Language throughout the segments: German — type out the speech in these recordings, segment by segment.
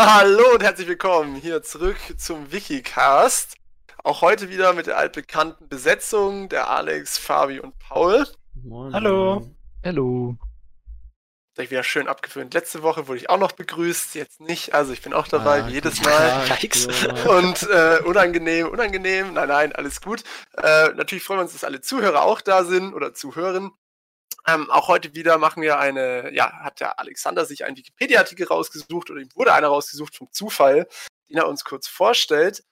Hallo und herzlich willkommen hier zurück zum Wikicast. Auch heute wieder mit der altbekannten Besetzung der Alex, Fabi und Paul. Moin. Hallo. Hallo. Seid wieder schön abgewöhnt. Letzte Woche wurde ich auch noch begrüßt, jetzt nicht. Also ich bin auch dabei, ah, wie jedes Mal. und äh, unangenehm, unangenehm. Nein, nein, alles gut. Äh, natürlich freuen wir uns, dass alle Zuhörer auch da sind oder zuhören. Ähm, auch heute wieder machen wir eine, ja, hat der Alexander sich einen Wikipedia-Artikel rausgesucht oder ihm wurde einer rausgesucht vom Zufall, den er uns kurz vorstellt.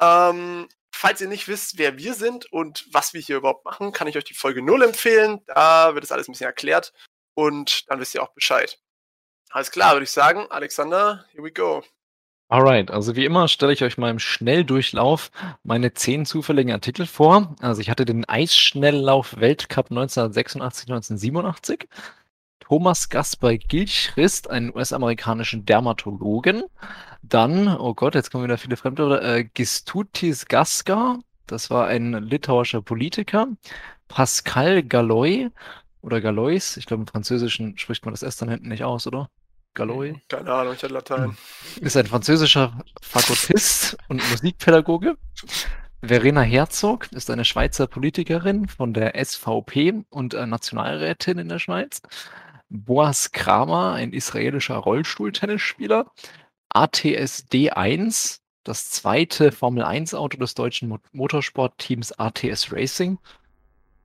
Ähm, falls ihr nicht wisst, wer wir sind und was wir hier überhaupt machen, kann ich euch die Folge 0 empfehlen. Da wird es alles ein bisschen erklärt und dann wisst ihr auch Bescheid. Alles klar, würde ich sagen. Alexander, here we go. Alright, also wie immer stelle ich euch mal im Schnelldurchlauf meine zehn zufälligen Artikel vor. Also ich hatte den Eisschnelllauf Weltcup 1986, 1987. Thomas Gaspar Gilchrist, einen US-amerikanischen Dermatologen. Dann, oh Gott, jetzt kommen wieder viele Fremdwörter, äh, Gistutis Gaskar, das war ein litauischer Politiker. Pascal Galloy oder Galois, ich glaube im Französischen spricht man das S dann hinten nicht aus, oder? Galloy? Keine Ahnung, ich hatte Latein. Ist ein französischer Fakultist und Musikpädagoge. Verena Herzog ist eine Schweizer Politikerin von der SVP und äh, Nationalrätin in der Schweiz. Boas Kramer, ein israelischer Rollstuhltennisspieler. ATSD 1, das zweite Formel-1-Auto des deutschen Motorsportteams ATS Racing.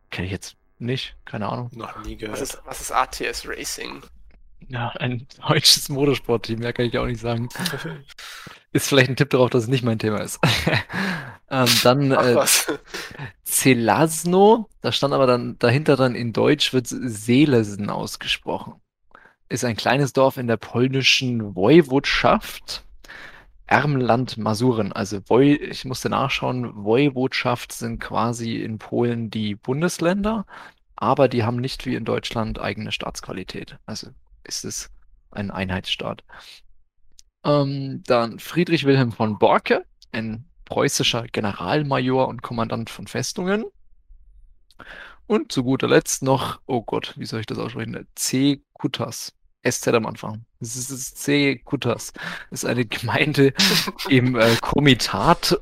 Kenne ich jetzt nicht, keine Ahnung. Noch nie gehört. Was ist, was ist ATS Racing? Ja, ein deutsches Motorsportteam, mehr kann ich auch nicht sagen. Ist vielleicht ein Tipp darauf, dass es nicht mein Thema ist. ähm, dann äh, Celasno, da stand aber dann dahinter dann in Deutsch wird Seelesen ausgesprochen. Ist ein kleines Dorf in der polnischen Woiwodschaft. Ermland Masuren, also Woi, ich musste nachschauen, Woiwodschaft sind quasi in Polen die Bundesländer, aber die haben nicht wie in Deutschland eigene Staatsqualität. Also ist es ein Einheitsstaat. Ähm, dann Friedrich Wilhelm von Borke, ein preußischer Generalmajor und Kommandant von Festungen. Und zu guter Letzt noch, oh Gott, wie soll ich das aussprechen? C. Kutas. SZ am Anfang. Das ist C. Kutas. Das ist eine Gemeinde im äh, Komitat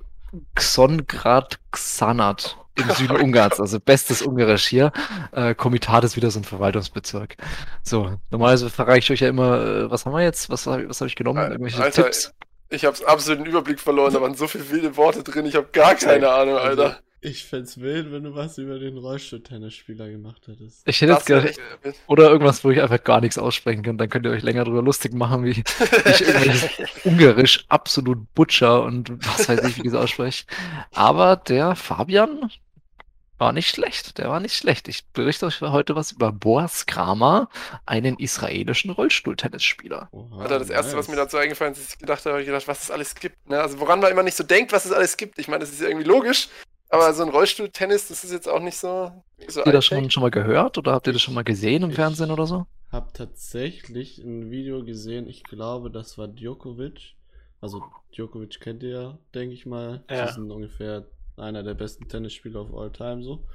Xongrad Xanat im Süden Ungarns, also bestes Ungarisch hier. Äh, Komitat ist wieder so ein Verwaltungsbezirk. So, normalerweise verreiche ich euch ja immer, äh, was haben wir jetzt? Was, was habe ich genommen? Irgendwelche Alter, Tipps? Ich habe absolut den Überblick verloren, da waren so viele wilde Worte drin, ich habe gar keine Ahnung, Alter. Also, ich fände wild, wenn du was über den Rollstuhl-Tennisspieler gemacht hättest. Ich hätte jetzt gerne. Oder irgendwas, wo ich einfach gar nichts aussprechen kann. Dann könnt ihr euch länger drüber lustig machen, wie ich irgendwie Ungarisch absolut Butcher und was weiß ich, wie ich das ausspreche. Aber der Fabian, war nicht schlecht, der war nicht schlecht. Ich berichte euch heute was über Boas Kramer, einen israelischen Rollstuhltennisspieler. Alter, das erste, nice. was mir dazu eingefallen ist, ich gedacht habe, ich gedacht, was es alles gibt. Ne? Also woran man immer nicht so denkt, was es alles gibt. Ich meine, das ist ja irgendwie logisch, aber so ein Rollstuhltennis, das ist jetzt auch nicht so. so habt ihr das schon, schon mal gehört oder habt ihr das schon mal gesehen im ich Fernsehen oder so? Hab tatsächlich ein Video gesehen, ich glaube, das war Djokovic. Also Djokovic kennt ihr ja, denke ich mal. Ja. Das sind ungefähr einer der besten Tennisspieler of all time so.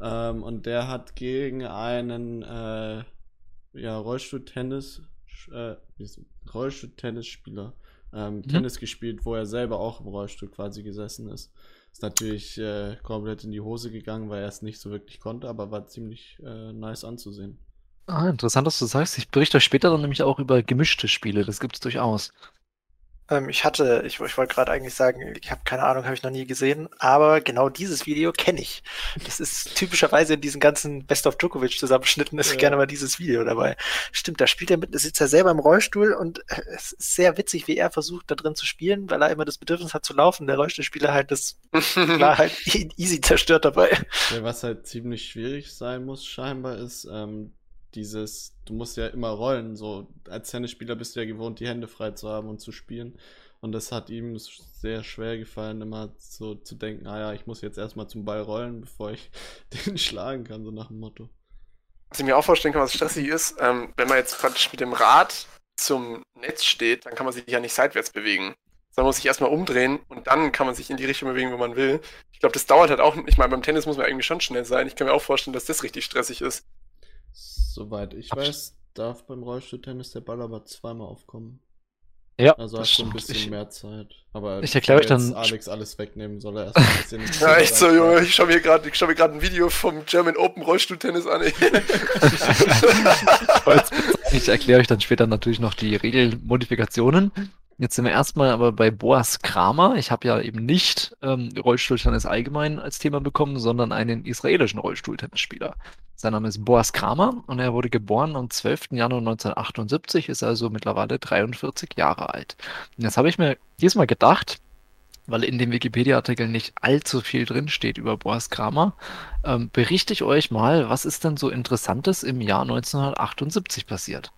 Ähm, und der hat gegen einen äh, ja, Rollstuhl-Tennis, äh, Rollstuhl-Tennisspieler ähm, mhm. Tennis gespielt, wo er selber auch im Rollstuhl quasi gesessen ist. Ist natürlich äh, komplett in die Hose gegangen, weil er es nicht so wirklich konnte, aber war ziemlich äh, nice anzusehen. Ah, interessant, dass du sagst. Ich berichte euch später dann nämlich auch über gemischte Spiele. Das gibt es durchaus. Ähm, ich hatte, ich, ich wollte gerade eigentlich sagen, ich habe keine Ahnung, habe ich noch nie gesehen, aber genau dieses Video kenne ich. Das ist typischerweise in diesen ganzen Best of Djokovic Zusammenschnitten ist ja. gerne mal dieses Video dabei. Stimmt, da spielt er mit, sitzt er selber im Rollstuhl und äh, es ist sehr witzig, wie er versucht, da drin zu spielen, weil er immer das Bedürfnis hat zu laufen. Der Rollstuhlspieler halt das war halt e-, easy zerstört dabei. Ja, was halt ziemlich schwierig sein muss, scheinbar, ist, ähm, dieses, du musst ja immer rollen, so als Tennisspieler bist du ja gewohnt, die Hände frei zu haben und zu spielen. Und das hat ihm sehr schwer gefallen, immer so zu denken, ah ja, ich muss jetzt erstmal zum Ball rollen, bevor ich den schlagen kann, so nach dem Motto. Was ich mir auch vorstellen kann, was stressig ist, ähm, wenn man jetzt praktisch mit dem Rad zum Netz steht, dann kann man sich ja nicht seitwärts bewegen. Sondern muss sich erstmal umdrehen und dann kann man sich in die Richtung bewegen, wo man will. Ich glaube, das dauert halt auch, ich meine, beim Tennis muss man irgendwie schon schnell sein. Ich kann mir auch vorstellen, dass das richtig stressig ist. Soweit ich Abs weiß, darf beim Rollstuhltennis der Ball aber zweimal aufkommen. Ja, also hast du ein bisschen ich, mehr Zeit. Aber ich erkläre euch dann. Alex alles wegnehmen soll er erst ein bisschen. ja, echt so, Junge. Ich schaue mir gerade schau ein Video vom German Open Rollstuhltennis an. ich erkläre euch dann später natürlich noch die Regelmodifikationen. Jetzt sind wir erstmal aber bei Boas Kramer. Ich habe ja eben nicht ähm, Rollstuhltennis allgemein als Thema bekommen, sondern einen israelischen Rollstuhltennisspieler. Sein Name ist Boas Kramer und er wurde geboren am 12. Januar 1978, ist also mittlerweile 43 Jahre alt. Und jetzt habe ich mir diesmal gedacht, weil in dem Wikipedia-Artikel nicht allzu viel drin steht über Boas Kramer, ähm, berichte ich euch mal, was ist denn so Interessantes im Jahr 1978 passiert.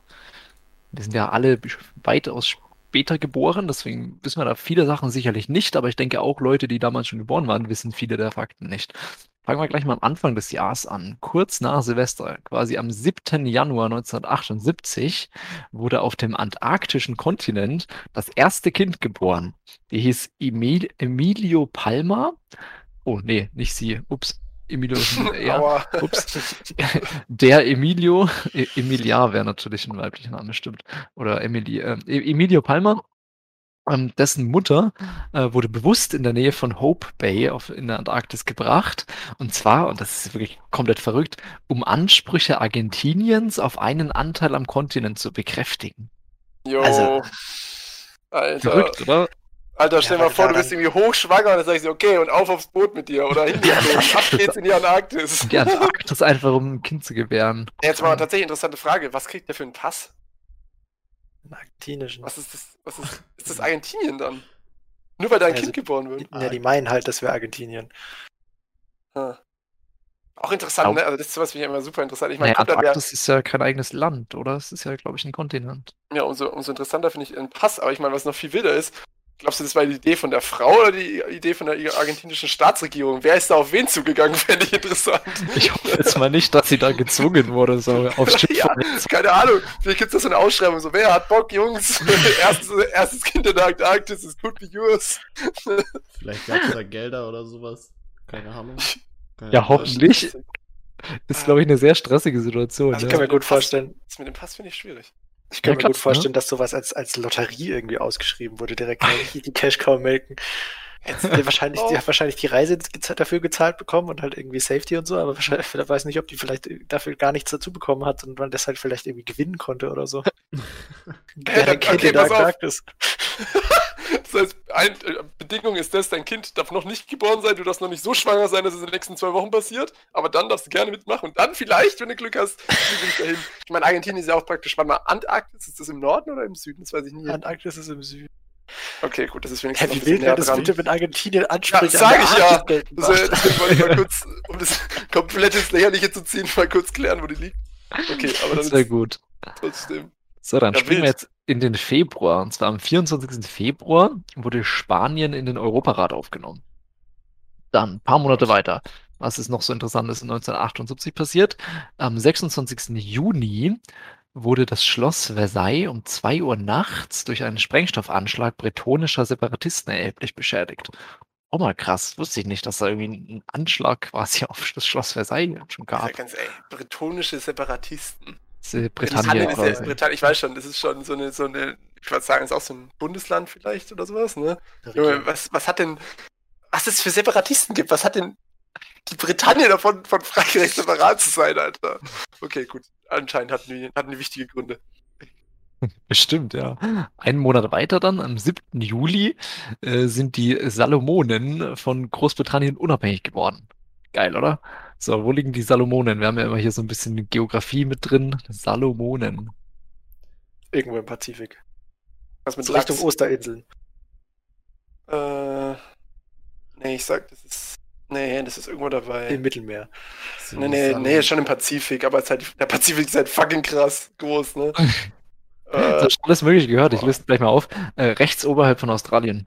Wir sind ja alle weitaus später geboren, deswegen wissen wir da viele Sachen sicherlich nicht, aber ich denke auch Leute, die damals schon geboren waren, wissen viele der Fakten nicht. Fangen wir gleich mal am Anfang des Jahres an. Kurz nach Silvester, quasi am 7. Januar 1978, wurde auf dem antarktischen Kontinent das erste Kind geboren. Die hieß Emil Emilio Palma. Oh, nee, nicht sie. Ups. Emilio ja, ups. Der Emilio, e, Emilia wäre natürlich ein weiblicher Name, stimmt. Oder Emily, äh, Emilio Palmer, ähm, dessen Mutter äh, wurde bewusst in der Nähe von Hope Bay auf, in der Antarktis gebracht. Und zwar, und das ist wirklich komplett verrückt, um Ansprüche Argentiniens auf einen Anteil am Kontinent zu bekräftigen. Jo. Also, Alter. Verrückt, oder? Alter, stell ja, mal vor, du bist irgendwie hochschwanger und dann sagst du, okay, und auf aufs Boot mit dir oder hin ab geht's in die Antarktis. Die Antarktis einfach, um ein Kind zu gebären. Jetzt mal eine tatsächlich interessante Frage. Was kriegt der für einen Pass? Einen argentinischen. Was ist das? Was ist, ist das Argentinien dann? Nur weil da ein also, Kind geboren wird? Ja, die meinen halt, das wäre Argentinien. Hm. Auch interessant, ne? Also das ist sowas finde ich immer super interessant. Ich meine, naja, Antarktis ist ja kein eigenes Land, oder? Es ist ja, glaube ich, ein Kontinent. Ja, umso, umso interessanter finde ich einen Pass. Aber ich meine, was noch viel wilder ist, Glaubst du, das war die Idee von der Frau oder die Idee von der argentinischen Staatsregierung? Wer ist da auf wen zugegangen? Fände ich interessant. Ich hoffe jetzt mal nicht, dass sie da gezwungen wurde, so auf ja, Keine Ahnung. Vielleicht gibt es da so eine Ausschreibung, so, wer hat Bock, Jungs? erstes, erstes Kind in der Antarktis ist gut wie yours. Vielleicht gab es da Gelder oder sowas. Keine Ahnung. Keine ja, hoffentlich. Ist, glaube ich, eine sehr stressige Situation. Ich ja. kann mir gut vorstellen. Das mit dem Pass finde ich schwierig. Ich kann ja, mir gut vorstellen, ne? dass sowas als, als Lotterie irgendwie ausgeschrieben wurde, direkt die Cash Cow melken. Jetzt wahrscheinlich, oh. die, wahrscheinlich die Reise dafür gezahlt bekommen und halt irgendwie Safety und so, aber wahrscheinlich, ich weiß nicht, ob die vielleicht dafür gar nichts dazu bekommen hat und man deshalb vielleicht irgendwie gewinnen konnte oder so. ja, dann, okay, pass auf. das heißt, ein, äh, Bedingung ist das, dein Kind darf noch nicht geboren sein, du darfst noch nicht so schwanger sein, dass es in den nächsten zwei Wochen passiert, aber dann darfst du gerne mitmachen und dann vielleicht, wenn du Glück hast, ich dahin. Ich meine, Argentinien ist ja auch praktisch, warte mal, Antarktis, ist das im Norden oder im Süden? Das weiß ich nie. Antarktis ist im Süden. Okay, gut, das ist wenigstens. Ja, wie will das bitte mit Argentinien ansprechen? Ja, sag ich ja. Das, das wollte ich mal kurz, um das komplett ins Lächerliche zu ziehen, mal kurz klären, wo die liegt. Okay, aber dann. Sehr gut. Trotzdem. So, dann ja, springen wir jetzt in den Februar. Und zwar am 24. Februar wurde Spanien in den Europarat aufgenommen. Dann, ein paar Monate weiter. Was ist noch so interessantes in 1978 passiert? Am 26. Juni wurde das Schloss Versailles um 2 Uhr nachts durch einen Sprengstoffanschlag bretonischer Separatisten erheblich beschädigt. Oh mal krass, wusste ich nicht, dass da irgendwie ein Anschlag quasi auf das Schloss Versailles schon gab. Ja ganz, ey, bretonische Separatisten. Britannien. Britannien, Britannien, ich weiß schon, das ist schon so eine, so eine, ich würde sagen, ist auch so ein Bundesland vielleicht oder sowas, ne? Junge, was, was hat denn, was es für Separatisten gibt, was hat denn die Britannien davon, von Frankreich separat zu sein, Alter? Okay, gut. Anscheinend hatten die, hatten die wichtige Gründe. Bestimmt, ja. Einen Monat weiter dann, am 7. Juli, äh, sind die Salomonen von Großbritannien unabhängig geworden. Geil, oder? So, wo liegen die Salomonen? Wir haben ja immer hier so ein bisschen Geografie mit drin. Salomonen. Irgendwo im Pazifik. Was mit so Richtung Osterinseln. Äh, nee, ich sag, das ist. Nee, das ist irgendwo dabei. Im Mittelmeer. Nee, nee, nee, schon im Pazifik, aber halt, der Pazifik ist halt fucking krass groß, ne? äh, das hast alles mögliche gehört, ich liste gleich mal auf. Äh, rechts oberhalb von Australien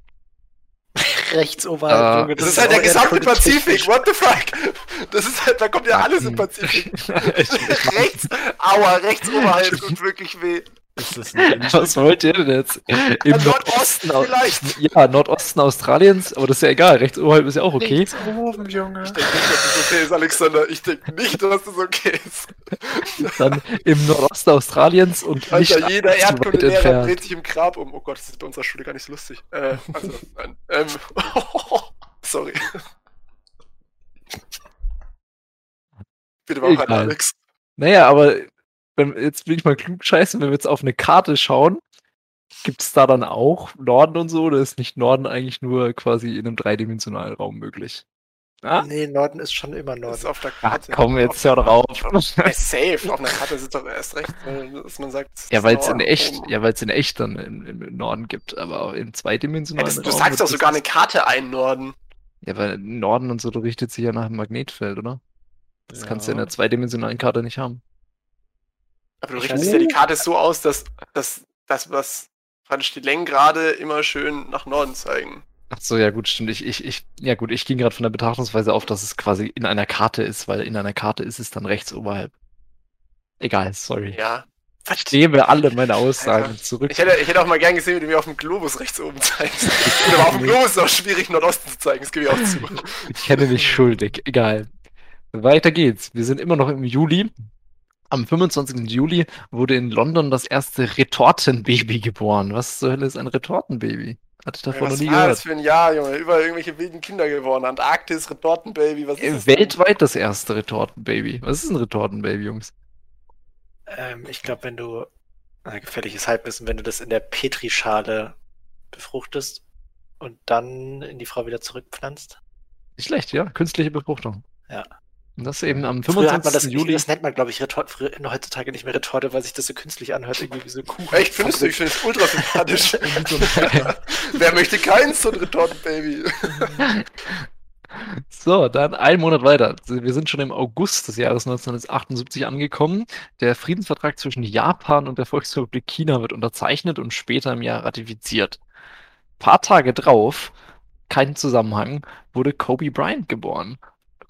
rechts oberhalb. Uh, das, das, ist halt der gesamte Pazifik. What the fuck? Das ist halt, da kommt ja alles im Pazifik. rechts, aua, rechts oberhalb tut wirklich weh. Was wollt ihr denn jetzt? Im Nordosten, vielleicht. Ja, Nordosten Australiens, aber das ist ja egal. Rechts oberhalb ist ja auch okay. Rechts oben, Junge. Ich denke nicht, dass das okay ist, Alexander. Ich denke nicht, dass das okay ist. Dann im Nordosten Australiens und Alter, nicht jeder Erdkundelehrer dreht sich im Grab um. Oh Gott, das ist bei unserer Schule gar nicht so lustig. Äh, also, nein. Ähm, sorry. Bitte mach weiter, Alex. Naja, aber wenn, jetzt will ich mal klug scheißen, wenn wir jetzt auf eine Karte schauen, gibt es da dann auch Norden und so? Oder ist nicht Norden eigentlich nur quasi in einem dreidimensionalen Raum möglich? Ah? Nee, Norden ist schon immer Norden. ist auf der Karte. Ach, komm, jetzt hör drauf. Ja, safe. Auf einer Karte ist doch erst recht, dass man sagt. Ja, weil es in echt, ja, weil es in echt dann im, im, Norden gibt, aber auch im zweidimensionalen ja, das, Du sagst doch sogar eine Karte ein Norden. Ja, weil Norden und so richtet sich ja nach dem Magnetfeld, oder? Das ja. kannst du in der zweidimensionalen Karte nicht haben. Aber du richtest ja die Karte so aus, dass, dass das, was praktisch die Längengrade immer schön nach Norden zeigen. Ach so, ja gut, stimmt. Ich, ich, ich, ja gut, ich ging gerade von der Betrachtungsweise auf, dass es quasi in einer Karte ist, weil in einer Karte ist es dann rechts oberhalb. Egal, sorry. Ja. Ich nehme alle meine Aussagen Alter. zurück. Ich hätte, ich hätte auch mal gern gesehen, wie du mir auf dem Globus rechts oben zeigst. Aber auf dem Globus ist es auch schwierig, Nordosten zu zeigen, das gebe ich auch zu. Ich kenne mich schuldig, egal. Weiter geht's. Wir sind immer noch im Juli. Am 25. Juli wurde in London das erste Retortenbaby geboren. Was zur Hölle ist ein Retortenbaby? Hatte ich davon ja, noch nie gehört. Was das für ein Jahr, Junge? Über irgendwelche wilden Kinder geworden. Antarktis, Retortenbaby, was ist äh, das? Weltweit das erste Retortenbaby. Was ist ein Retortenbaby, Jungs? Ähm, ich glaube, wenn du, na, gefährliches Halbwissen, wenn du das in der Petrischale befruchtest und dann in die Frau wieder zurückpflanzt. Nicht schlecht, ja. Künstliche Befruchtung. Ja. Und das eben am 25. Das, Juli. Das nennt man, glaube ich, Retort, heutzutage nicht mehr Retorte, weil sich das so künstlich anhört, irgendwie wie so Kuchen. Echt, findest du? Ich finde es ultra sympathisch. Wer möchte keins, so ein Retortenbaby? So, dann ein Monat weiter. Wir sind schon im August des Jahres 1978 angekommen. Der Friedensvertrag zwischen Japan und der Volksrepublik China wird unterzeichnet und später im Jahr ratifiziert. Ein paar Tage drauf, kein Zusammenhang, wurde Kobe Bryant geboren.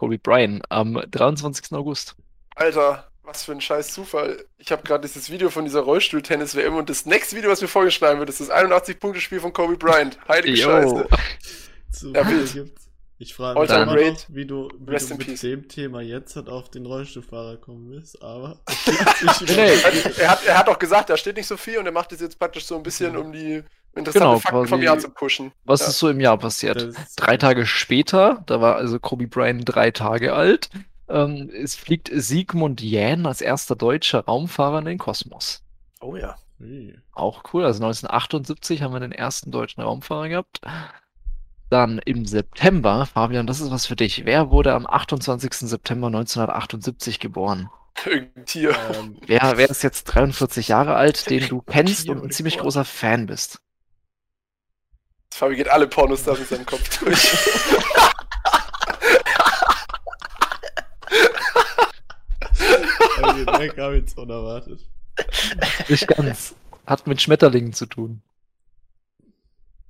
Kobe Bryant am 23. August. Alter, was für ein scheiß Zufall. Ich habe gerade dieses Video von dieser Rollstuhl-Tennis-WM und das nächste Video, was mir vorgeschlagen wird, ist das 81-Punkte-Spiel von Kobe Bryant. Heilige Yo. Scheiße. ja. Ich frage mich immer noch, wie du, wie du mit peace. dem Thema jetzt halt auf den Rollstuhlfahrer kommen bist, aber nee, er, hat, er hat auch gesagt, da steht nicht so viel und er macht das jetzt praktisch so ein bisschen, um die interessante genau, Fakten vom Jahr zu pushen. Was ja. ist so im Jahr passiert? Drei Tage später, da war also Kobe Bryant drei Tage alt, ähm, es fliegt Sigmund Jähn als erster deutscher Raumfahrer in den Kosmos. Oh ja. Auch cool. Also 1978 haben wir den ersten deutschen Raumfahrer gehabt. Dann im September, Fabian, das ist was für dich. Wer wurde am 28. September 1978 geboren? Irgendein Tier. Ähm, wer, wer ist jetzt 43 Jahre alt, den du kennst und ein ziemlich großer Fan bist? Fabi geht alle Pornostars in seinem Kopf durch. der kam jetzt unerwartet. Nicht ganz. Hat mit Schmetterlingen zu tun.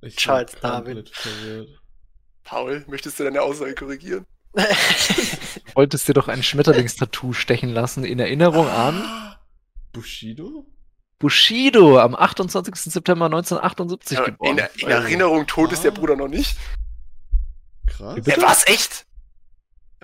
Ich Charles Darwin. Paul, möchtest du deine Aussage korrigieren? du wolltest dir doch ein Schmetterlingstattoo stechen lassen in Erinnerung an Bushido? Bushido am 28. September 1978 ja, geboren. In, in Erinnerung tot ah. ist der Bruder noch nicht. Krass. Der war's echt?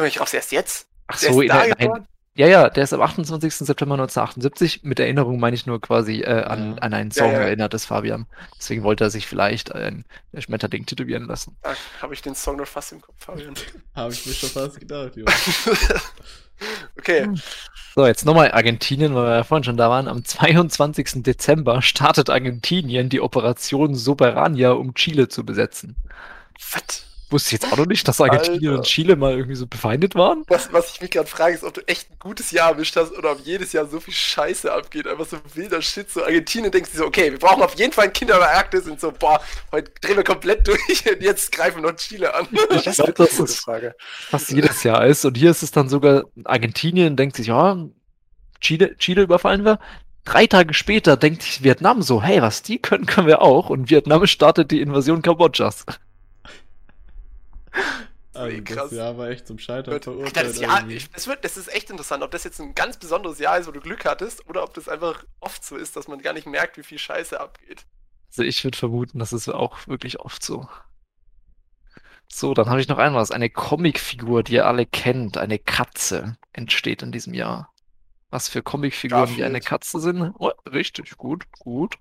Ich raus erst jetzt? Ach so, in nein, ja, ja, der ist am 28. September 1978. Mit Erinnerung meine ich nur quasi äh, an, ja. an einen Song ja, ja. erinnert des Fabian. Deswegen wollte er sich vielleicht ein Schmetterling tätowieren lassen. Da habe ich den Song noch fast im Kopf, Fabian. habe ich mir schon fast gedacht, jo. okay. So, jetzt nochmal Argentinien, weil wir ja vorhin schon da waren. Am 22. Dezember startet Argentinien die Operation Soberania, um Chile zu besetzen. Was? Wusste ich jetzt auch noch nicht, dass Argentinien Alter. und Chile mal irgendwie so befeindet waren. Was, was ich mich gerade frage, ist, ob du echt ein gutes Jahr erwischt hast oder ob jedes Jahr so viel Scheiße abgeht. Einfach so wilder Shit. So Argentinien denkst du so, okay, wir brauchen auf jeden Fall ein Kinder in der Arktis und so, boah, heute drehen wir komplett durch und jetzt greifen wir noch Chile an. Ich das glaube, das ist Frage. fast jedes Jahr ist. Und hier ist es dann sogar, Argentinien denkt sich, ja, Chile, Chile überfallen wir. Drei Tage später denkt sich Vietnam so, hey, was die können, können wir auch. Und Vietnam startet die Invasion Kambodschas. Also krass. Das Jahr war echt zum Scheitern verurteilt. Das, Jahr, ich, das, wird, das ist echt interessant, ob das jetzt ein ganz besonderes Jahr ist, wo du Glück hattest, oder ob das einfach oft so ist, dass man gar nicht merkt, wie viel Scheiße abgeht. Also ich würde vermuten, das ist auch wirklich oft so. So, dann habe ich noch einmal was. Eine Comicfigur, die ihr alle kennt, eine Katze, entsteht in diesem Jahr. Was für Comicfiguren Garfield. wie eine Katze sind? Oh, richtig, gut, gut.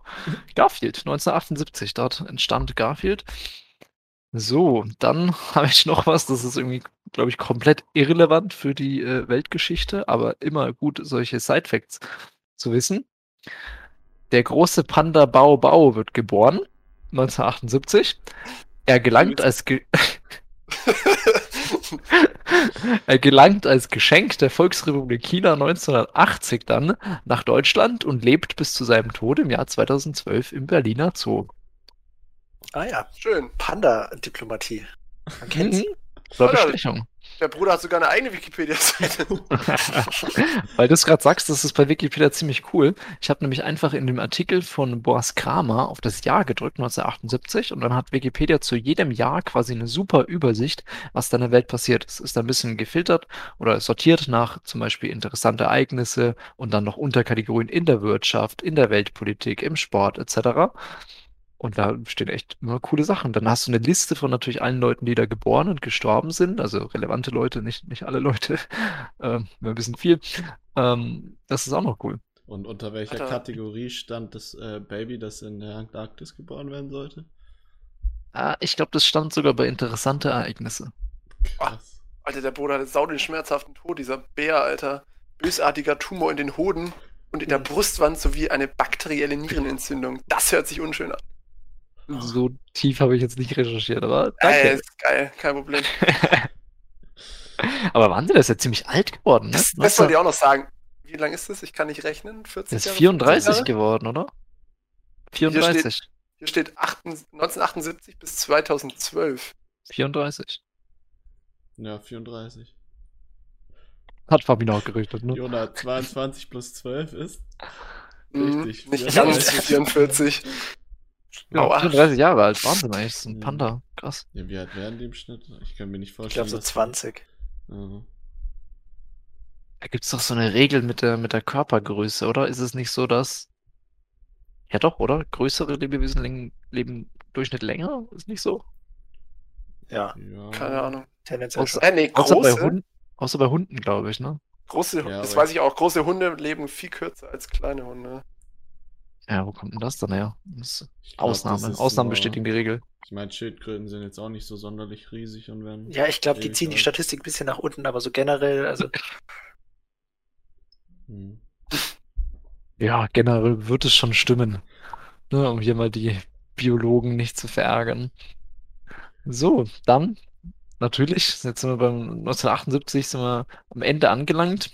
Garfield, 1978, dort entstand Garfield. So, dann habe ich noch was, das ist irgendwie, glaube ich, komplett irrelevant für die äh, Weltgeschichte, aber immer gut, solche Side-Facts zu wissen. Der große Panda Bao Bao wird geboren, 1978. Er gelangt als Ge er gelangt als Geschenk der Volksrepublik China 1980 dann nach Deutschland und lebt bis zu seinem Tod im Jahr 2012 im Berliner Zoo. Ah ja, schön. Panda-Diplomatie. Man kennt sie. War Bestechung. Der Bruder hat sogar eine eigene Wikipedia-Seite. Weil du es gerade sagst, das ist bei Wikipedia ziemlich cool. Ich habe nämlich einfach in dem Artikel von Boris Kramer auf das Jahr gedrückt, 1978, und dann hat Wikipedia zu jedem Jahr quasi eine super Übersicht, was da in der Welt passiert ist. Ist da ein bisschen gefiltert oder sortiert nach zum Beispiel interessante Ereignisse und dann noch Unterkategorien in der Wirtschaft, in der Weltpolitik, im Sport etc. Und da stehen echt immer coole Sachen. Dann hast du eine Liste von natürlich allen Leuten, die da geboren und gestorben sind. Also relevante Leute, nicht, nicht alle Leute. Ähm, ein bisschen viel. Ähm, das ist auch noch cool. Und unter welcher Alter. Kategorie stand das äh, Baby, das in der Antarktis geboren werden sollte? Ah, ich glaube, das stand sogar bei interessante Ereignisse. Krass. Alter, der Bruder hatte sau den schmerzhaften Tod, dieser Bär, Alter. Bösartiger Tumor in den Hoden und in der. Brustwand sowie eine bakterielle Nierenentzündung. Das hört sich unschön an. So tief habe ich jetzt nicht recherchiert, aber danke. Äh, ist geil, kein Problem. aber Wahnsinn, der ist ja ziemlich alt geworden, ne? Das, das wollte ich auch noch sagen. Wie lange ist das? Ich kann nicht rechnen. 40 Er ist 34 geworden, oder? 34. Hier steht, hier steht 1978 bis 2012. 34. Ja, 34. Hat Fabian auch gerüchtet, ne? Jona, 22 plus 12 ist. Mhm, richtig. Nicht ganz 44. Ja, 34 Jahre alt, Wahnsinn eigentlich. Das ist ein Panda. Krass. Ja, wie alt werden die im Schnitt? Ich kann mir nicht vorstellen. Ich glaube so 20. Mhm. Da gibt es doch so eine Regel mit der, mit der Körpergröße, oder? Ist es nicht so, dass. Ja, doch, oder? Größere Lebewesen leben Durchschnitt länger? Ist nicht so? Ja. ja. Keine Ahnung. Tendenziell außer, äh, nee, große. Außer bei, Hunden, außer bei Hunden, glaube ich, ne? Große, ja, das weiß ich auch. Große Hunde leben viel kürzer als kleine Hunde. Ja, wo kommt denn das dann her? Das glaub, Ausnahme. Das Ausnahmen bestätigen die Regel. Ich meine, Schildkröten sind jetzt auch nicht so sonderlich riesig und werden. Ja, ich glaube, die ziehen die Statistik ein bisschen nach unten, aber so generell, also. Hm. Ja, generell wird es schon stimmen. Ne, um hier mal die Biologen nicht zu verärgern. So, dann natürlich, jetzt sind wir beim 1978 sind wir am Ende angelangt.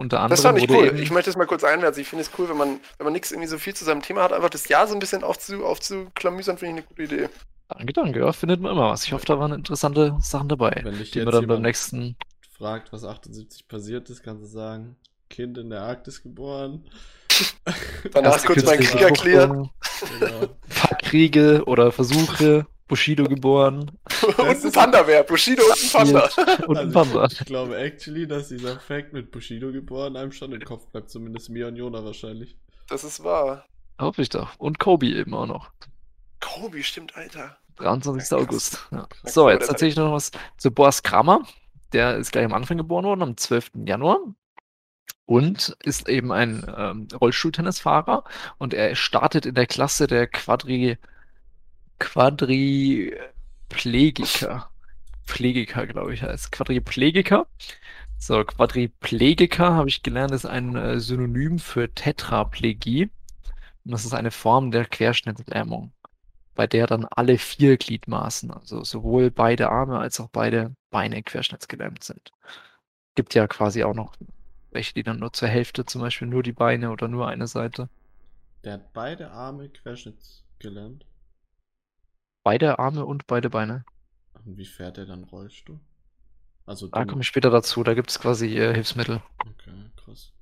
Unter anderem das fand ich cool. Ich möchte es mal kurz einwerfen. Ich finde es cool, wenn man, wenn man nichts irgendwie so viel zu seinem Thema hat, einfach das Jahr so ein bisschen aufzu, aufzuklamüsern, finde ich eine gute Idee. Danke, danke. Ja, findet man immer was. Ich hoffe, da waren interessante Sachen dabei, wenn dich die wir dann beim nächsten. fragt, was 78 passiert ist, kannst du sagen, Kind in der Arktis geboren. Danach kurz mein Krieg erklärt. Genau. Ein paar Kriege oder Versuche. Bushido geboren. und ein Panda wäre. Bushido und ein Panda. und ein also Panda. Ich glaube actually, dass dieser Fact mit Bushido geboren einem schon im Kopf bleibt. Zumindest mir und Jona wahrscheinlich. Das ist wahr. Hoffe ich doch. Und Kobe eben auch noch. Kobe, stimmt, Alter. 23. Ja, August. Ja. So, jetzt erzähle ich noch was zu Boas Kramer. Der ist gleich am Anfang geboren worden, am 12. Januar. Und ist eben ein ähm, Rollstuhltennisfahrer. Und er startet in der Klasse der Quadri Quadriplegiker. Pflegiker, glaube ich, heißt. Quadriplegiker. So, Quadriplegiker, habe ich gelernt, ist ein äh, Synonym für Tetraplegie. Und das ist eine Form der Querschnittslähmung, bei der dann alle vier Gliedmaßen, also sowohl beide Arme als auch beide Beine querschnittsgelähmt sind. Gibt ja quasi auch noch welche, die dann nur zur Hälfte, zum Beispiel nur die Beine oder nur eine Seite. Der hat beide Arme querschnittsgelähmt? Beide Arme und beide Beine. Und wie fährt er dann Rollstuhl? Also da komme ich später dazu, da gibt es quasi äh, Hilfsmittel. Okay, krass.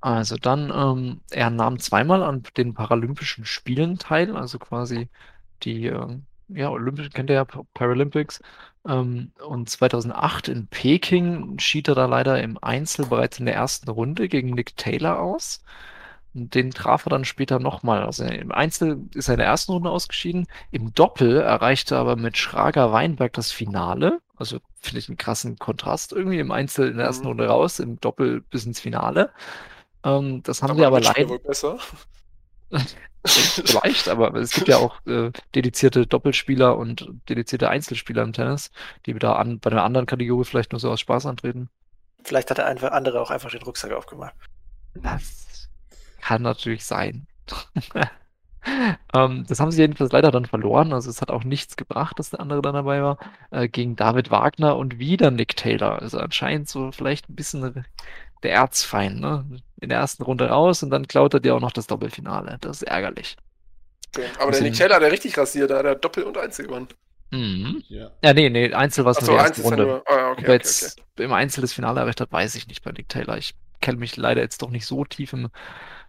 Also dann, ähm, er nahm zweimal an den Paralympischen Spielen teil, also quasi die, äh, ja, Olympisch kennt ihr ja, Paralympics. Ähm, und 2008 in Peking schied er da leider im Einzel bereits in der ersten Runde gegen Nick Taylor aus. Den traf er dann später nochmal. Also im Einzel ist er in der ersten Runde ausgeschieden. Im Doppel erreichte er aber mit Schrager Weinberg das Finale. Also finde ich einen krassen Kontrast irgendwie. Im Einzel in der ersten mhm. Runde raus, im Doppel bis ins Finale. Ähm, das haben aber sie aber leider. besser. Vielleicht, aber es gibt ja auch äh, dedizierte Doppelspieler und dedizierte Einzelspieler im Tennis, die da an, bei einer anderen Kategorie vielleicht nur so aus Spaß antreten. Vielleicht hat der andere auch einfach den Rucksack aufgemacht. Das kann natürlich sein. ähm, das haben sie jedenfalls leider dann verloren. Also es hat auch nichts gebracht, dass der andere dann dabei war. Äh, gegen David Wagner und wieder Nick Taylor. Also anscheinend so vielleicht ein bisschen der Erzfeind, ne? In der ersten Runde raus und dann klaut er dir auch noch das Doppelfinale. Das ist ärgerlich. Okay. Aber der Nick Taylor hat ja richtig rasiert, da hat er Doppel und Einzel gewonnen. Mhm. Ja. ja, nee, nee, Einzel war es nur die erste Runde. Oh, okay, Ob er jetzt okay. im Einzel das Finale erreicht hat, weiß ich nicht bei Nick Taylor. Ich kenne mich leider jetzt doch nicht so tief im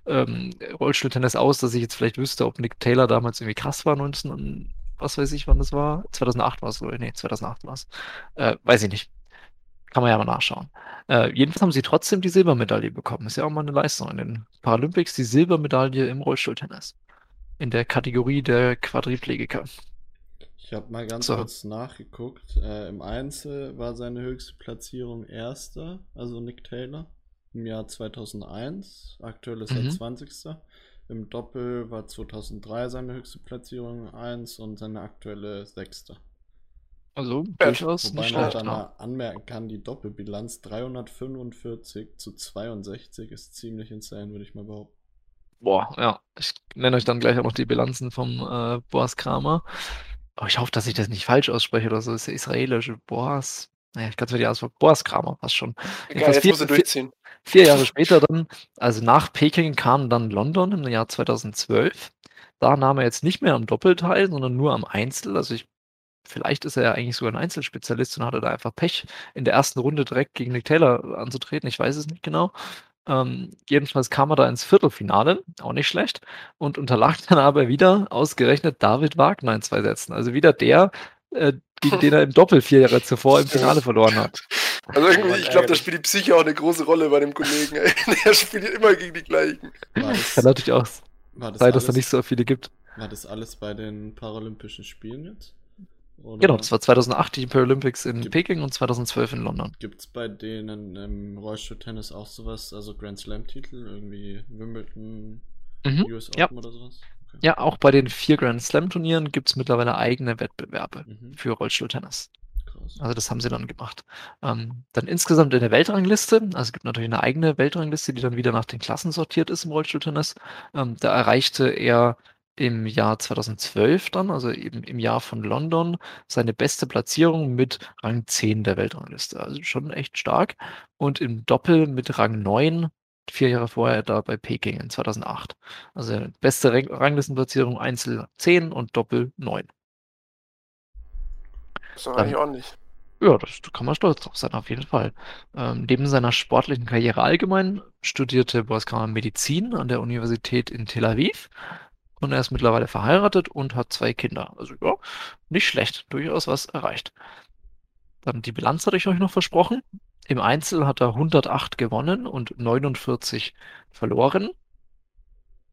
ähm, Rollstuhltennis aus, dass ich jetzt vielleicht wüsste, ob Nick Taylor damals irgendwie krass war, 19 und was weiß ich, wann das war. 2008 war es, oder? Nee, 2008 war es. Äh, weiß ich nicht. Kann man ja mal nachschauen. Äh, jedenfalls haben sie trotzdem die Silbermedaille bekommen. Ist ja auch mal eine Leistung in den Paralympics, die Silbermedaille im Rollstuhltennis. In der Kategorie der Quadriplegiker. Ich habe mal ganz so. kurz nachgeguckt. Äh, Im Einzel war seine höchste Platzierung erster, also Nick Taylor, im Jahr 2001. Aktuell ist mhm. er 20. Im Doppel war 2003 seine höchste Platzierung 1 und seine aktuelle sechste. Also durchaus Wobei nicht man schlecht. dann mal anmerken kann, die Doppelbilanz 345 zu 62 ist ziemlich insane, würde ich mal behaupten. Boah, ja. Ich nenne euch dann gleich auch noch die Bilanzen vom äh, Boas Kramer. Aber ich hoffe, dass ich das nicht falsch ausspreche oder so. Das ist der israelische Boas. Naja, ich kann es mir die Ausdruck. Boas Kramer, passt schon. Egal, jetzt vier, muss er durchziehen. Vier, vier Jahre später dann, also nach Peking kam dann London im Jahr 2012. Da nahm er jetzt nicht mehr am Doppelteil, sondern nur am Einzel. Also ich Vielleicht ist er ja eigentlich sogar ein Einzelspezialist und hatte da einfach Pech, in der ersten Runde direkt gegen Nick Taylor anzutreten. Ich weiß es nicht genau. Ähm, jedenfalls kam er da ins Viertelfinale, auch nicht schlecht, und unterlag dann aber wieder ausgerechnet David Wagner in zwei Sätzen. Also wieder der, äh, gegen den er im Doppel vier Jahre zuvor im Finale verloren hat. Also irgendwie, ich glaube, da spielt die Psyche auch eine große Rolle bei dem Kollegen. Der spielt immer gegen die gleichen. Das, Kann natürlich auch sein, dass es da nicht so viele gibt. War das alles bei den Paralympischen Spielen jetzt? Oder? Genau, das war 2008 die Paralympics in Gibt, Peking und 2012 in London. Gibt es bei denen im Rollstuhl-Tennis auch sowas, also Grand Slam-Titel, irgendwie Wimbledon, mhm, US Open ja. oder sowas? Okay. Ja, auch bei den vier Grand Slam-Turnieren gibt es mittlerweile eigene Wettbewerbe mhm. für Rollstuhl-Tennis. Also das haben sie dann gemacht. Ähm, dann insgesamt in der Weltrangliste, also es gibt natürlich eine eigene Weltrangliste, die dann wieder nach den Klassen sortiert ist im Rollstuhltennis. Ähm, da erreichte er im Jahr 2012 dann, also eben im Jahr von London, seine beste Platzierung mit Rang 10 der Weltrangliste. Also schon echt stark. Und im Doppel mit Rang 9, vier Jahre vorher da bei Peking in 2008. Also beste Ranglistenplatzierung Einzel 10 und Doppel 9. Das ist doch eigentlich ordentlich. Ja, das kann man stolz drauf sein, auf jeden Fall. Ähm, neben seiner sportlichen Karriere allgemein studierte Boaskama Medizin an der Universität in Tel Aviv und er ist mittlerweile verheiratet und hat zwei Kinder. Also ja, nicht schlecht, durchaus was erreicht. Dann die Bilanz hatte ich euch noch versprochen. Im Einzel hat er 108 gewonnen und 49 verloren.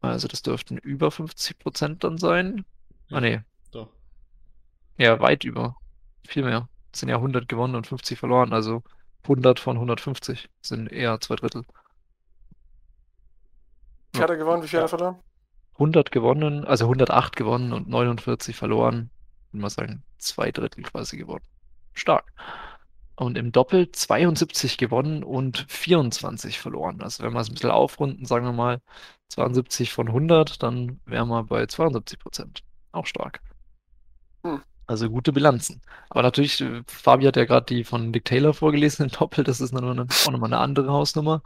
Also das dürften über 50 Prozent dann sein. Ja, ah nee. Doch. Ja, weit über. Viel mehr. Das sind ja 100 gewonnen und 50 verloren. Also 100 von 150 sind eher zwei Drittel. Wie hat er gewonnen? Wie viel hat er verloren? 100 gewonnen, also 108 gewonnen und 49 verloren. Ich würde mal sagen, zwei Drittel quasi gewonnen. Stark. Und im Doppel 72 gewonnen und 24 verloren. Also wenn wir es ein bisschen aufrunden, sagen wir mal 72 von 100, dann wären wir bei 72 Prozent. Auch stark. Hm. Also gute Bilanzen. Aber natürlich, äh, Fabi hat ja gerade die von Dick Taylor vorgelesen im Doppel, das ist dann auch nochmal eine andere Hausnummer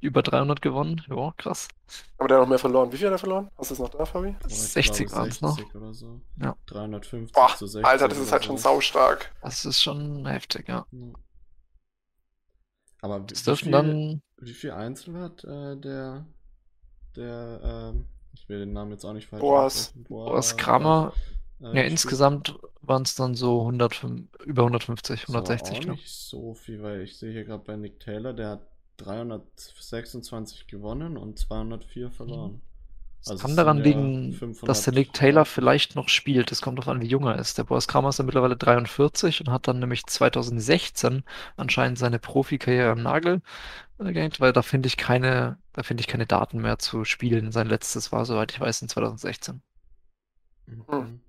über 300 gewonnen. Ja, krass. Aber der hat noch mehr verloren. Wie viel hat er verloren? Hast du es noch da, Fabi? 60 waren es noch. Oder so. Ja. 350 Boah, zu 60. Alter, das ist halt so. schon saustark. Das ist schon heftig, ja. Aber das dürfen dann. Wie viel Einzel hat äh, der. Der. Ähm, ich will den Namen jetzt auch nicht falsch Boas. Boas, Boas Kramer. Äh, ja, insgesamt waren es dann so 105, über 150, 160. Das war auch nicht so viel, weil ich sehe hier gerade bei Nick Taylor, der hat 326 gewonnen und 204 verloren. Mhm. Das also kann daran liegen, dass der Nick Taylor vielleicht noch spielt. Es kommt darauf an, wie jung er ist. Der Boris Kramer ist ja mittlerweile 43 und hat dann nämlich 2016 anscheinend seine Profikarriere am Nagel äh, gehängt, weil da finde ich keine, da finde ich keine Daten mehr zu spielen. Sein letztes war, soweit ich weiß, in 2016. Mhm.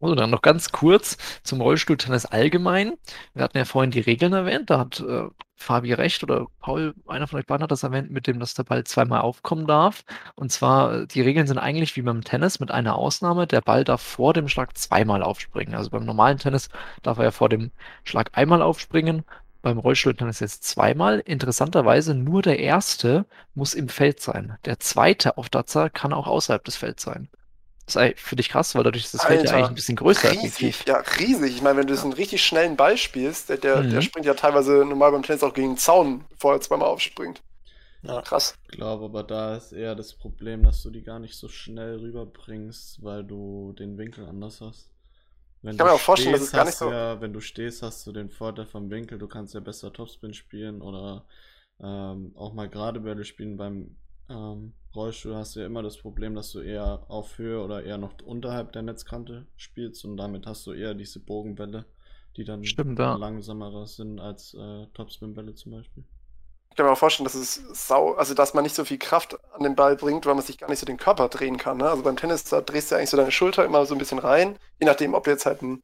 Und dann noch ganz kurz zum Rollstuhltennis allgemein. Wir hatten ja vorhin die Regeln erwähnt, da hat äh, Fabi recht oder Paul, einer von euch beiden hat das erwähnt, mit dem, dass der Ball zweimal aufkommen darf. Und zwar, die Regeln sind eigentlich wie beim Tennis mit einer Ausnahme, der Ball darf vor dem Schlag zweimal aufspringen. Also beim normalen Tennis darf er ja vor dem Schlag einmal aufspringen, beim Rollstuhltennis jetzt zweimal. Interessanterweise nur der erste muss im Feld sein. Der zweite auf Zahl kann auch außerhalb des Felds sein. Das ist für dich krass, weil dadurch ist das Alter, Feld ja eigentlich ein bisschen größer. Riesig, ja, riesig. Ich meine, wenn du ja. einen richtig schnellen Ball spielst, der, der, mhm. der, springt ja teilweise normal beim Tennis auch gegen den Zaun, bevor er zweimal aufspringt. Ja, krass. Ich glaube, aber da ist eher das Problem, dass du die gar nicht so schnell rüberbringst, weil du den Winkel anders hast. Wenn ich kann mir auch vorstellen, dass es gar nicht so. Ja, wenn du stehst, hast du den Vorteil vom Winkel, du kannst ja besser Topspin spielen oder ähm, auch mal gerade Bälle spielen beim ähm, Rollstuhl hast du ja immer das Problem, dass du eher auf Höhe oder eher noch unterhalb der Netzkante spielst und damit hast du eher diese Bogenbälle, die dann Stimmt, ja. langsamer sind als äh, Topspin-Bälle zum Beispiel. Ich kann mir auch vorstellen, dass es sau, also dass man nicht so viel Kraft an den Ball bringt, weil man sich gar nicht so den Körper drehen kann. Ne? Also beim Tennis, da drehst du eigentlich so deine Schulter immer so ein bisschen rein, je nachdem, ob du jetzt halt ein,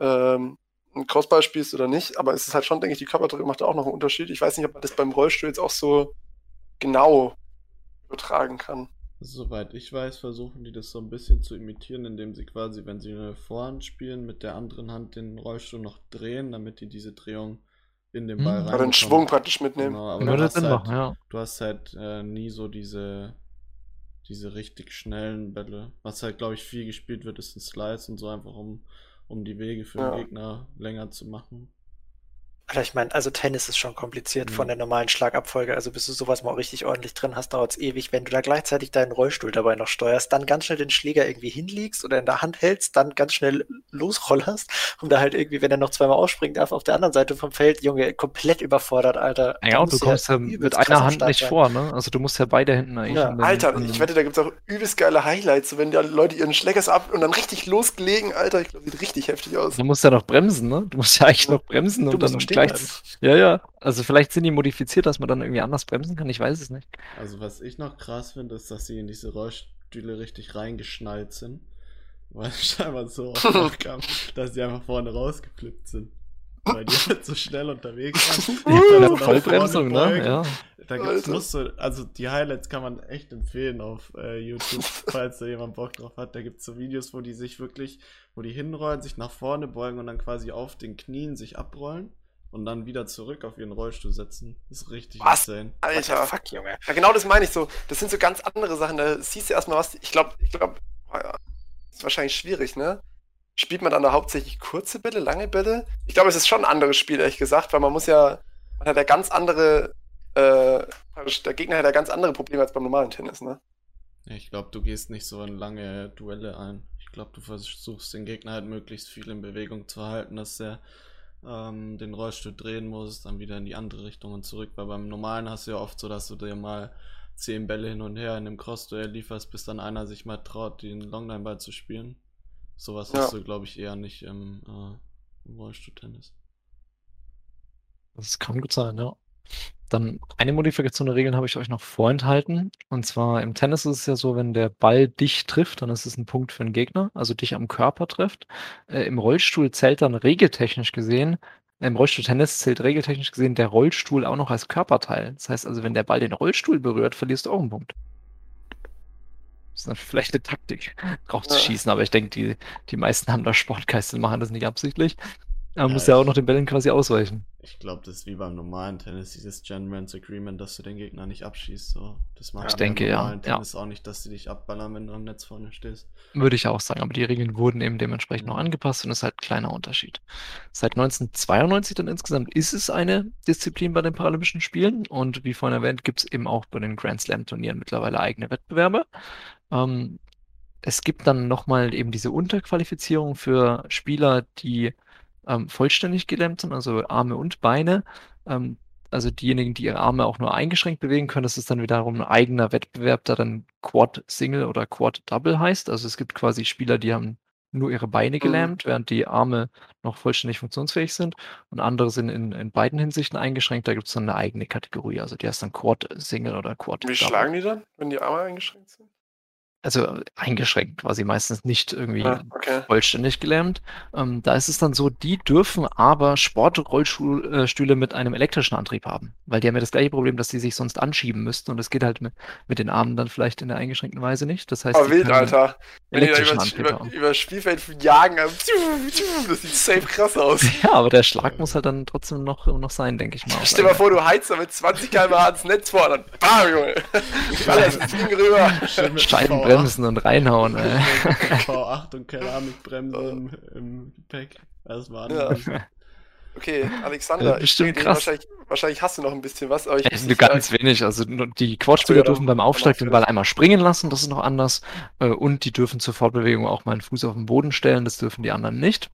ähm, ein Crossball spielst oder nicht. Aber es ist halt schon, denke ich, die Körperdrehung macht da auch noch einen Unterschied. Ich weiß nicht, ob man das beim Rollstuhl jetzt auch so genau übertragen kann. Soweit ich weiß, versuchen die das so ein bisschen zu imitieren, indem sie quasi, wenn sie eine Vorhand spielen, mit der anderen Hand den Rollstuhl noch drehen, damit die diese Drehung in den Ball hm, rein. den Schwung praktisch mitnehmen. Genau, aber du hast, halt, machen, ja. du hast halt äh, nie so diese, diese richtig schnellen Bälle. Was halt, glaube ich, viel gespielt wird, ist ein Slice und so einfach, um, um die Wege für ja. den Gegner länger zu machen. Alter, ich meine, also Tennis ist schon kompliziert mhm. von der normalen Schlagabfolge. Also bis du sowas mal richtig ordentlich drin hast, dauert es ewig. Wenn du da gleichzeitig deinen Rollstuhl dabei noch steuerst, dann ganz schnell den Schläger irgendwie hinlegst oder in der Hand hältst, dann ganz schnell losrollerst und da halt irgendwie, wenn er noch zweimal ausspringen darf, auf der anderen Seite vom Feld, Junge, komplett überfordert, Alter. Ja, und du kommst ja, mit einer Hand nicht sein. vor, ne? Also du musst ja beide Händen eigentlich. Ja. Alter, ich wette, da gibt es auch übelst geile Highlights, wenn die Leute ihren Schlägers ab und dann richtig losgelegen, Alter, ich glaube, sieht richtig heftig aus. Du musst ja noch bremsen, ne? Du musst ja eigentlich noch bremsen du und dann gleich. Ja, ja. Also vielleicht sind die modifiziert, dass man dann irgendwie anders bremsen kann. Ich weiß es nicht. Also was ich noch krass finde, ist, dass sie in diese Rollstühle richtig reingeschnallt sind. Weil es scheinbar so oft kam, dass sie einfach vorne rausgeflippt sind. Weil die halt so schnell unterwegs waren. ja, Vollbremsung, ne? Ja. Da gibt's musst du, also die Highlights kann man echt empfehlen auf äh, YouTube, falls da jemand Bock drauf hat. Da gibt es so Videos, wo die sich wirklich, wo die hinrollen, sich nach vorne beugen und dann quasi auf den Knien sich abrollen und dann wieder zurück auf ihren Rollstuhl setzen. Das ist richtig was? insane. Alter, fuck, Junge. Ja, genau das meine ich so. Das sind so ganz andere Sachen. Da siehst du erstmal was. Ich glaube, ich glaube, oh ja, ist wahrscheinlich schwierig, ne? Spielt man dann da hauptsächlich kurze Bälle, lange Bälle? Ich glaube, es ist schon ein anderes Spiel, ehrlich gesagt, weil man muss ja, man hat ja ganz andere, äh, der Gegner hat ja ganz andere Probleme als beim normalen Tennis, ne? Ich glaube, du gehst nicht so in lange Duelle ein. Ich glaube, du versuchst den Gegner halt möglichst viel in Bewegung zu halten, dass er ähm, den Rollstuhl drehen musst, dann wieder in die andere Richtung und zurück. Weil beim normalen hast du ja oft so, dass du dir mal zehn Bälle hin und her in einem Cross-Duell lieferst, bis dann einer sich mal traut, den Longline-Ball zu spielen. Sowas ja. hast du, glaube ich, eher nicht im, äh, im Rollstuhl-Tennis. Das kann gut sein, ja. Dann eine Modifikation der Regeln habe ich euch noch vorenthalten. Und zwar im Tennis ist es ja so, wenn der Ball dich trifft, dann ist es ein Punkt für den Gegner, also dich am Körper trifft. Äh, Im Rollstuhl zählt dann regeltechnisch gesehen, im Rollstuhl-Tennis zählt regeltechnisch gesehen der Rollstuhl auch noch als Körperteil. Das heißt also, wenn der Ball den Rollstuhl berührt, verlierst du auch einen Punkt. Das ist dann vielleicht eine Taktik, drauf zu schießen, aber ich denke, die, die meisten haben da Sportgeist und machen das nicht absichtlich. Man ja, muss ja auch noch den Bällen quasi ausweichen. Ich glaube, das ist wie beim normalen Tennis, dieses Gentleman's Agreement, dass du den Gegner nicht abschießt. So. Das macht ich denke, ja. Tennis ja. auch nicht, dass sie dich abballern, wenn du am Netz vorne stehst. Würde ich auch sagen, aber die Regeln wurden eben dementsprechend noch angepasst und es ist halt ein kleiner Unterschied. Seit 1992 dann insgesamt ist es eine Disziplin bei den Paralympischen Spielen und wie vorhin erwähnt, gibt es eben auch bei den Grand Slam Turnieren mittlerweile eigene Wettbewerbe. Ähm, es gibt dann nochmal eben diese Unterqualifizierung für Spieler, die ähm, vollständig gelähmt sind, also Arme und Beine. Ähm, also diejenigen, die ihre Arme auch nur eingeschränkt bewegen können, das ist dann wiederum ein eigener Wettbewerb, der dann Quad Single oder Quad Double heißt. Also es gibt quasi Spieler, die haben nur ihre Beine mhm. gelähmt, während die Arme noch vollständig funktionsfähig sind. Und andere sind in, in beiden Hinsichten eingeschränkt. Da gibt es dann eine eigene Kategorie. Also die heißt dann Quad Single oder Quad Wie Double. schlagen die dann, wenn die Arme eingeschränkt sind? Also eingeschränkt, quasi meistens nicht irgendwie ah, okay. vollständig gelähmt. Ähm, da ist es dann so, die dürfen aber Sportrollstühle mit einem elektrischen Antrieb haben, weil die haben ja das gleiche Problem, dass die sich sonst anschieben müssten und das geht halt mit, mit den Armen dann vielleicht in der eingeschränkten Weise nicht. Das heißt, aber wild, Alter. Wenn die da über, über, über Spielfeld jagen, das sieht safe krass aus. Ja, aber der Schlag muss halt dann trotzdem noch, noch sein, denke ich mal. Stell dir mal vor, du heizt da mit 20 km/h ans Netz vor und dann bam, Junge. Alles fliegen rüber. Scheiben bremsen und reinhauen. Ey. V8 und Keramikbremse im, im Gepäck. Das war ja. Okay, Alexander, bestimmt krass. Wahrscheinlich, wahrscheinlich, hast du noch ein bisschen was, aber ich ja, ganz wenig. Also die Quadspieler dürfen beim Aufschlag den Ball einmal springen lassen, das ist noch anders. Äh, und die dürfen zur Fortbewegung auch mal einen Fuß auf den Boden stellen, das dürfen die anderen nicht.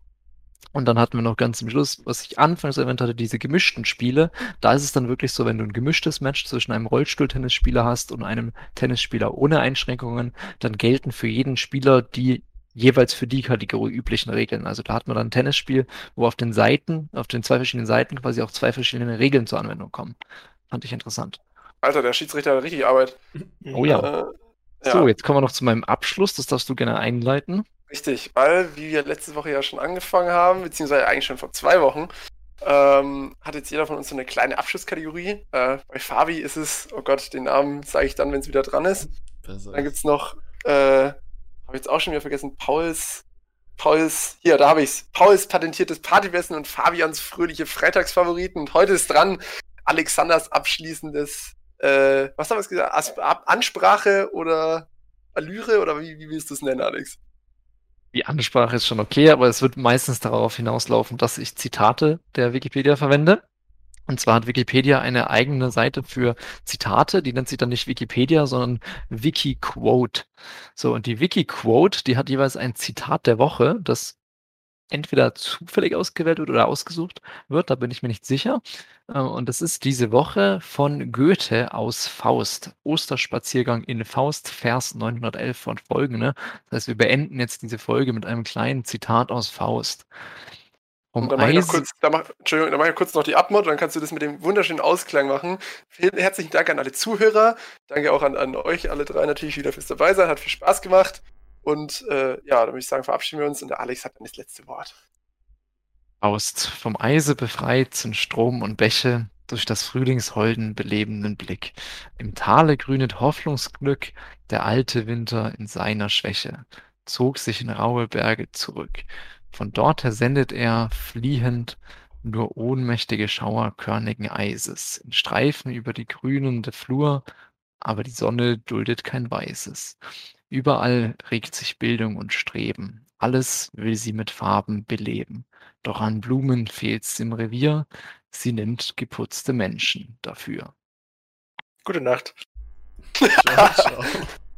Und dann hatten wir noch ganz zum Schluss, was ich anfangs erwähnt hatte, diese gemischten Spiele. Da ist es dann wirklich so, wenn du ein gemischtes Match zwischen einem Rollstuhl-Tennisspieler hast und einem Tennisspieler ohne Einschränkungen, dann gelten für jeden Spieler die jeweils für die Kategorie üblichen Regeln. Also da hat man dann ein Tennisspiel, wo auf den Seiten, auf den zwei verschiedenen Seiten quasi auch zwei verschiedene Regeln zur Anwendung kommen. Fand ich interessant. Alter, der Schiedsrichter hat richtig Arbeit. Oh ja. Äh, ja. So, jetzt kommen wir noch zu meinem Abschluss. Das darfst du gerne einleiten. Richtig, weil, wie wir letzte Woche ja schon angefangen haben, beziehungsweise eigentlich schon vor zwei Wochen, ähm, hat jetzt jeder von uns so eine kleine Abschlusskategorie. Äh, bei Fabi ist es, oh Gott, den Namen zeige ich dann, wenn es wieder dran ist. Besser. Dann gibt es noch, äh, habe jetzt auch schon wieder vergessen, Pauls, Pauls, hier, da habe ich es, Pauls patentiertes Partywessen und Fabians fröhliche Freitagsfavoriten. Und heute ist dran Alexanders abschließendes, äh, was haben wir gesagt, As Ansprache oder Allüre oder wie, wie willst du es nennen, Alex? Die Ansprache ist schon okay, aber es wird meistens darauf hinauslaufen, dass ich Zitate der Wikipedia verwende. Und zwar hat Wikipedia eine eigene Seite für Zitate, die nennt sich dann nicht Wikipedia, sondern Wikiquote. So, und die Wikiquote, die hat jeweils ein Zitat der Woche, das entweder zufällig ausgewählt wird oder ausgesucht wird, da bin ich mir nicht sicher. Äh, und das ist diese Woche von Goethe aus Faust. Osterspaziergang in Faust, Vers 911 von folgende. Das heißt, wir beenden jetzt diese Folge mit einem kleinen Zitat aus Faust. Um da mache ich, kurz, da mach, Entschuldigung, da mache ich kurz noch die Abmod, dann kannst du das mit dem wunderschönen Ausklang machen. Herzlichen Dank an alle Zuhörer. Danke auch an, an euch alle drei natürlich wieder fürs dabei sein. Hat viel Spaß gemacht. Und äh, ja, dann würde ich sagen, verabschieden wir uns und der Alex hat dann das letzte Wort. Faust, vom Eise befreit sind Strom und Bäche durch das Frühlingsholden belebenden Blick. Im Tale grünet Hoffnungsglück, der alte Winter in seiner Schwäche zog sich in raue Berge zurück. Von dort her sendet er, fliehend, nur ohnmächtige Schauer körnigen Eises, in Streifen über die grünende Flur, aber die Sonne duldet kein Weißes. Überall regt sich Bildung und Streben. Alles will sie mit Farben beleben. Doch an Blumen fehlt's im Revier. Sie nimmt geputzte Menschen dafür. Gute Nacht. Ciao, ciao.